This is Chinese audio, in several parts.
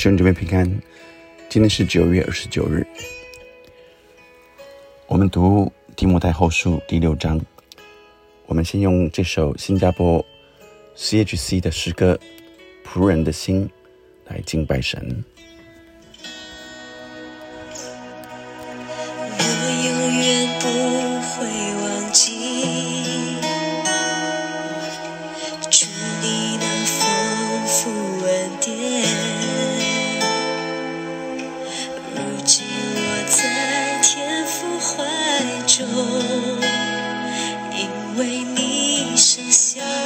兄姊妹平安，今天是九月二十九日，我们读提摩太后书第六章。我们先用这首新加坡 CHC 的诗歌《仆人的心》来敬拜神。你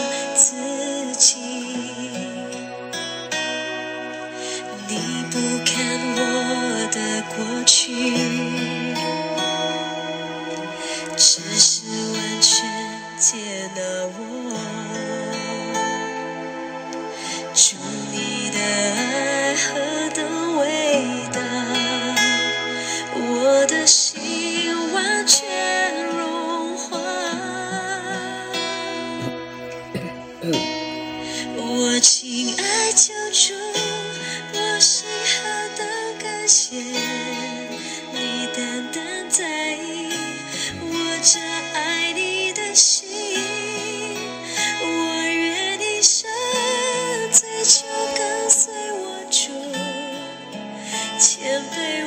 前辈。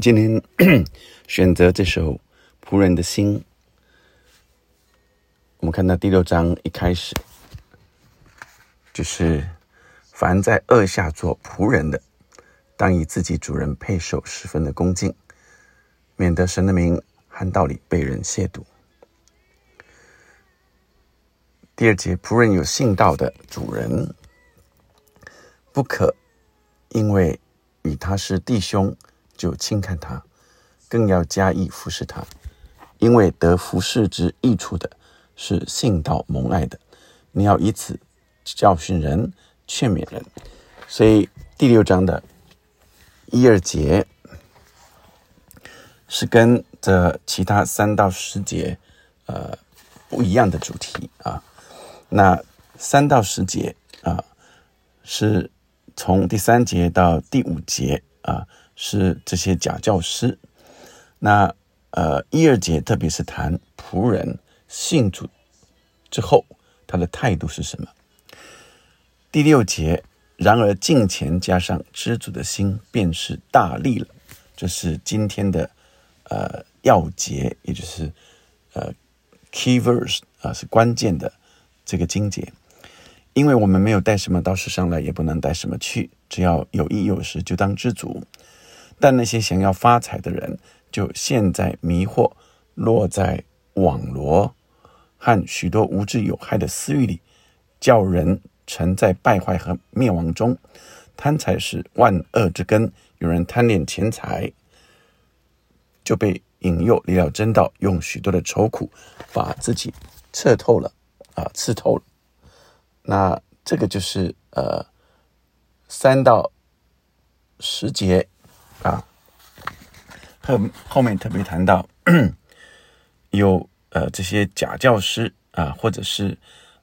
今天 选择这首《仆人的心》，我们看到第六章一开始，就是凡在恶下做仆人的，当以自己主人配受十分的恭敬，免得神的名和道理被人亵渎。第二节，仆人有信道的主人，不可因为与他是弟兄就轻看他，更要加以服侍他，因为得服侍之益处的是信道蒙爱的。你要以此教训人、劝勉人。所以第六章的一二节是跟这其他三到十节呃不一样的主题啊。那三到十节啊，是从第三节到第五节啊，是这些假教师。那呃，一二节特别是谈仆人信主之后，他的态度是什么？第六节，然而敬虔加上知足的心，便是大利了。这是今天的呃要节，也就是呃 key verse 啊，是关键的。这个经节，因为我们没有带什么到世上来，也不能带什么去，只要有衣有食，就当知足。但那些想要发财的人，就陷在迷惑、落在网罗和许多无知有害的私欲里，叫人沉在败坏和灭亡中。贪财是万恶之根，有人贪恋钱财，就被引诱离了真道，用许多的愁苦把自己彻透了。啊，刺透了。那这个就是呃三到十节啊，后后面特别谈到 有呃这些假教师啊，或者是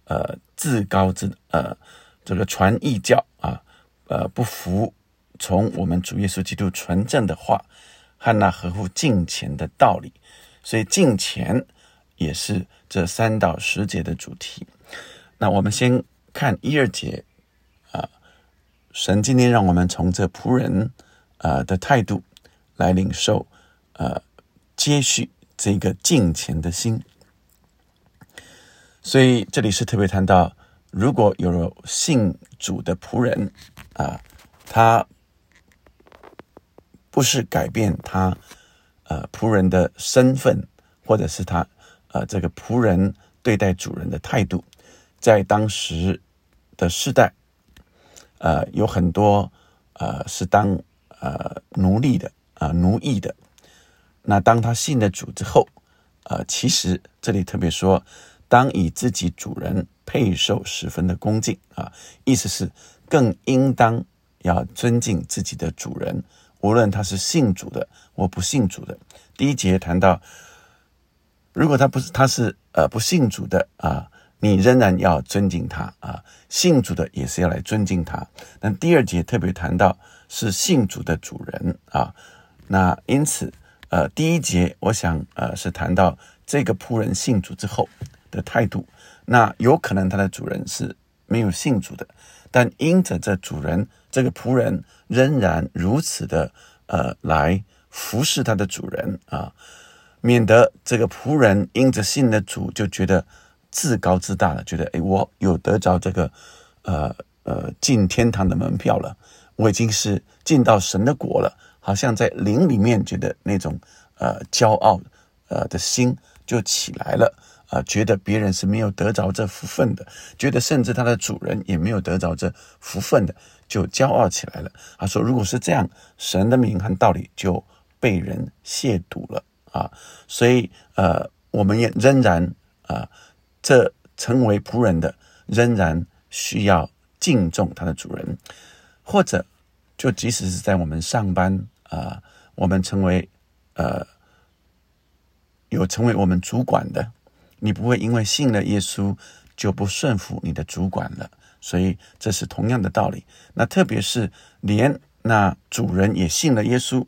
呃自高自呃这个传异教啊，呃不服从我们主耶稣基督纯正的话和那合乎敬虔的道理，所以敬虔。也是这三到十节的主题。那我们先看一二节啊，神今天让我们从这仆人呃的态度来领受呃接续这个敬虔的心。所以这里是特别谈到，如果有了信主的仆人啊，他不是改变他呃仆人的身份，或者是他呃这个仆人对待主人的态度，在当时的世代，呃有很多呃是当呃奴隶的啊奴役的。那当他信了主之后，呃，其实这里特别说，当以自己主人配受十分的恭敬啊，意思是更应当要尊敬自己的主人，无论他是信主的或不信主的。第一节谈到，如果他不是他是呃不信主的啊，你仍然要尊敬他啊；信主的也是要来尊敬他。那第二节特别谈到是信主的主人啊，那因此。呃，第一节我想呃是谈到这个仆人信主之后的态度。那有可能他的主人是没有信主的，但因着这主人这个仆人仍然如此的呃来服侍他的主人啊，免得这个仆人因着信的主就觉得自高自大了，觉得诶，我有得着这个呃呃进天堂的门票了，我已经是进到神的国了。好像在灵里面觉得那种呃骄傲呃的心就起来了啊，觉得别人是没有得着这福分的，觉得甚至他的主人也没有得着这福分的，就骄傲起来了。他说：“如果是这样，神的名和道理就被人亵渎了啊！”所以呃，我们也仍然啊，这成为仆人的仍然需要敬重他的主人，或者就即使是在我们上班。啊，我们成为呃有成为我们主管的，你不会因为信了耶稣就不顺服你的主管了。所以这是同样的道理。那特别是连那主人也信了耶稣，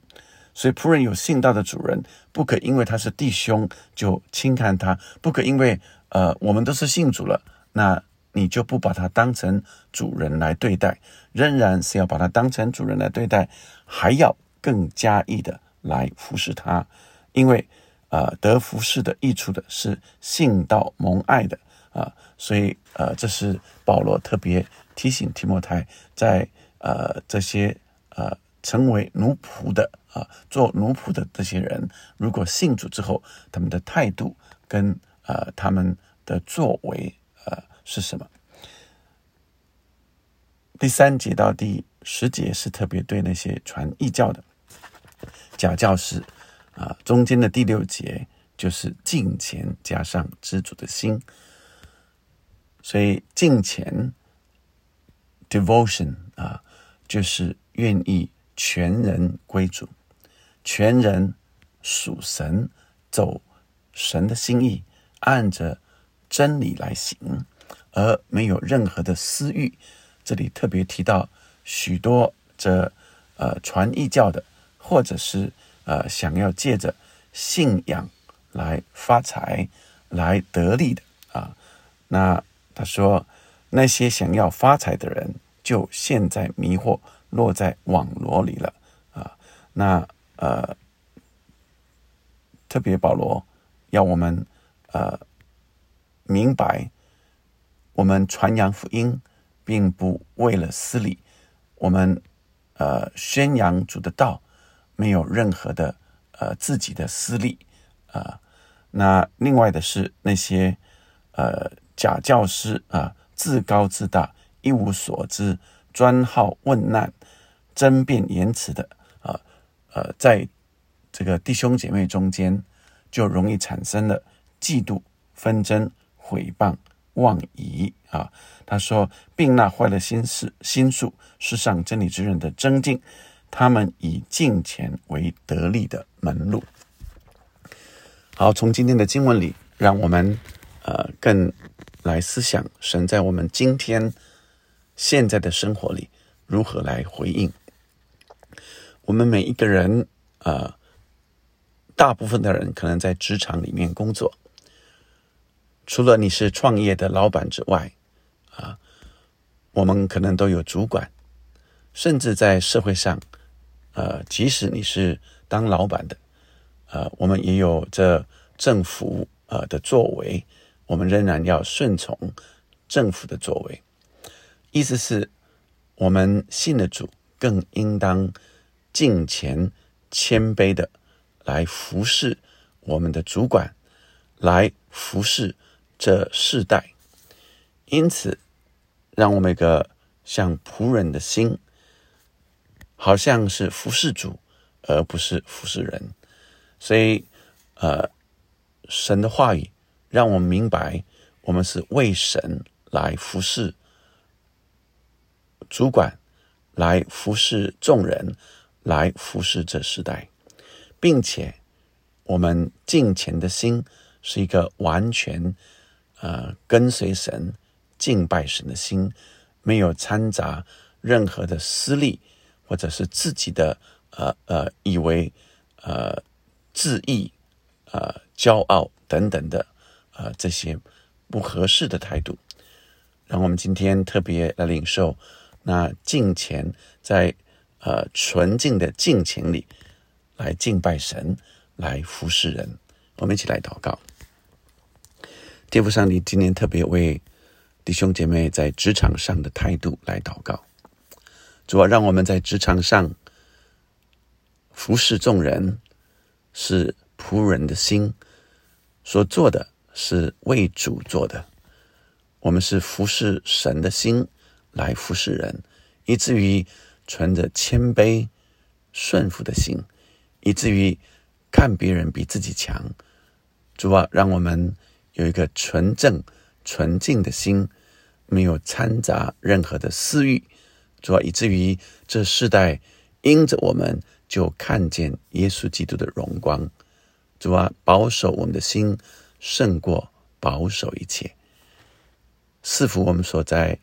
所以仆人有信道的主人，不可因为他是弟兄就轻看他，不可因为呃我们都是信主了，那你就不把他当成主人来对待，仍然是要把他当成主人来对待，还要。更加意的来服侍他，因为呃得服侍的益处的是信道蒙爱的啊，所以呃这是保罗特别提醒提摩太，在呃这些呃成为奴仆的啊做奴仆的这些人，如果信主之后，他们的态度跟呃他们的作为是什么？第三节到第十节是特别对那些传异教的。假教师啊，中间的第六节就是敬虔加上知足的心，所以敬虔 （devotion） 啊，就是愿意全人归主，全人属神，走神的心意，按着真理来行，而没有任何的私欲。这里特别提到许多这呃传异教的。或者是呃想要借着信仰来发财、来得利的啊，那他说那些想要发财的人就陷在迷惑、落在网罗里了啊。那呃，特别保罗要我们呃明白，我们传扬福音并不为了私利，我们呃宣扬主的道。没有任何的呃自己的私利啊，那另外的是那些呃假教师啊，自高自大，一无所知，专好问难，争辩言辞的啊，呃，在这个弟兄姐妹中间，就容易产生了嫉妒、纷争、毁谤、妄疑啊。他说，并那坏了心事、心术，世上真理之人的增进。他们以敬钱为得利的门路。好，从今天的经文里，让我们呃更来思想神在我们今天现在的生活里如何来回应。我们每一个人呃，大部分的人可能在职场里面工作，除了你是创业的老板之外，啊，我们可能都有主管，甚至在社会上。呃，即使你是当老板的，呃，我们也有这政府呃的作为，我们仍然要顺从政府的作为。意思是，我们信的主更应当敬虔谦卑的来服侍我们的主管，来服侍这世代。因此，让我们一个像仆人的心，好像是服侍主，而不是服侍人。所以，呃，神的话语让我们明白，我们是为神来服侍主管，来服侍众人，来服侍这世代，并且我们敬虔的心是一个完全呃跟随神。敬拜神的心，没有掺杂任何的私利，或者是自己的呃呃以为呃自义呃骄傲等等的呃这些不合适的态度。让我们今天特别来领受那敬虔，在呃纯净的敬虔里来敬拜神，来服侍人。我们一起来祷告。天父上帝，今天特别为。弟兄姐妹在职场上的态度来祷告，主要让我们在职场上服侍众人，是仆人的心所做的是为主做的。我们是服侍神的心来服侍人，以至于存着谦卑顺服的心，以至于看别人比自己强。主啊，让我们有一个纯正纯净的心。没有掺杂任何的私欲，主要以至于这世代因着我们就看见耶稣基督的荣光。主啊，保守我们的心胜过保守一切。赐福我们所在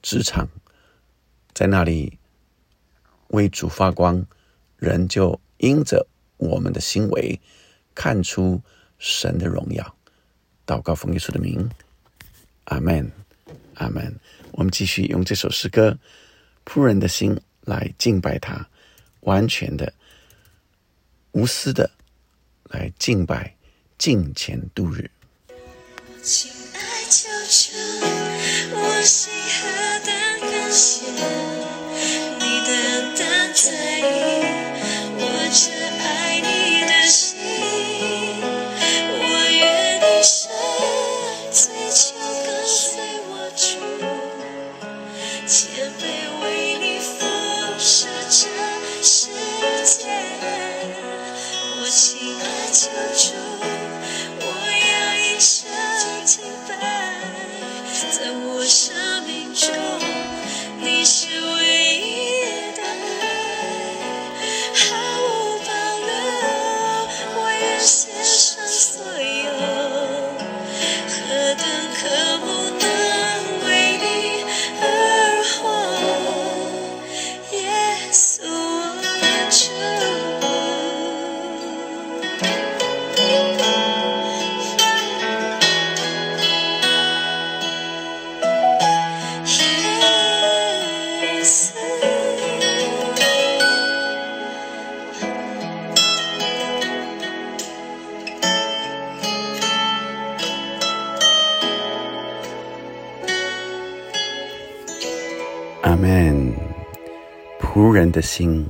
职场，在那里为主发光，人就因着我们的行为看出神的荣耀。祷告奉耶稣的名，阿门。阿门。我们继续用这首诗歌《仆人的心》来敬拜他，完全的、无私的来敬拜、敬虔度日。亲爱救主，我心何等感谢在我生命中，人的心。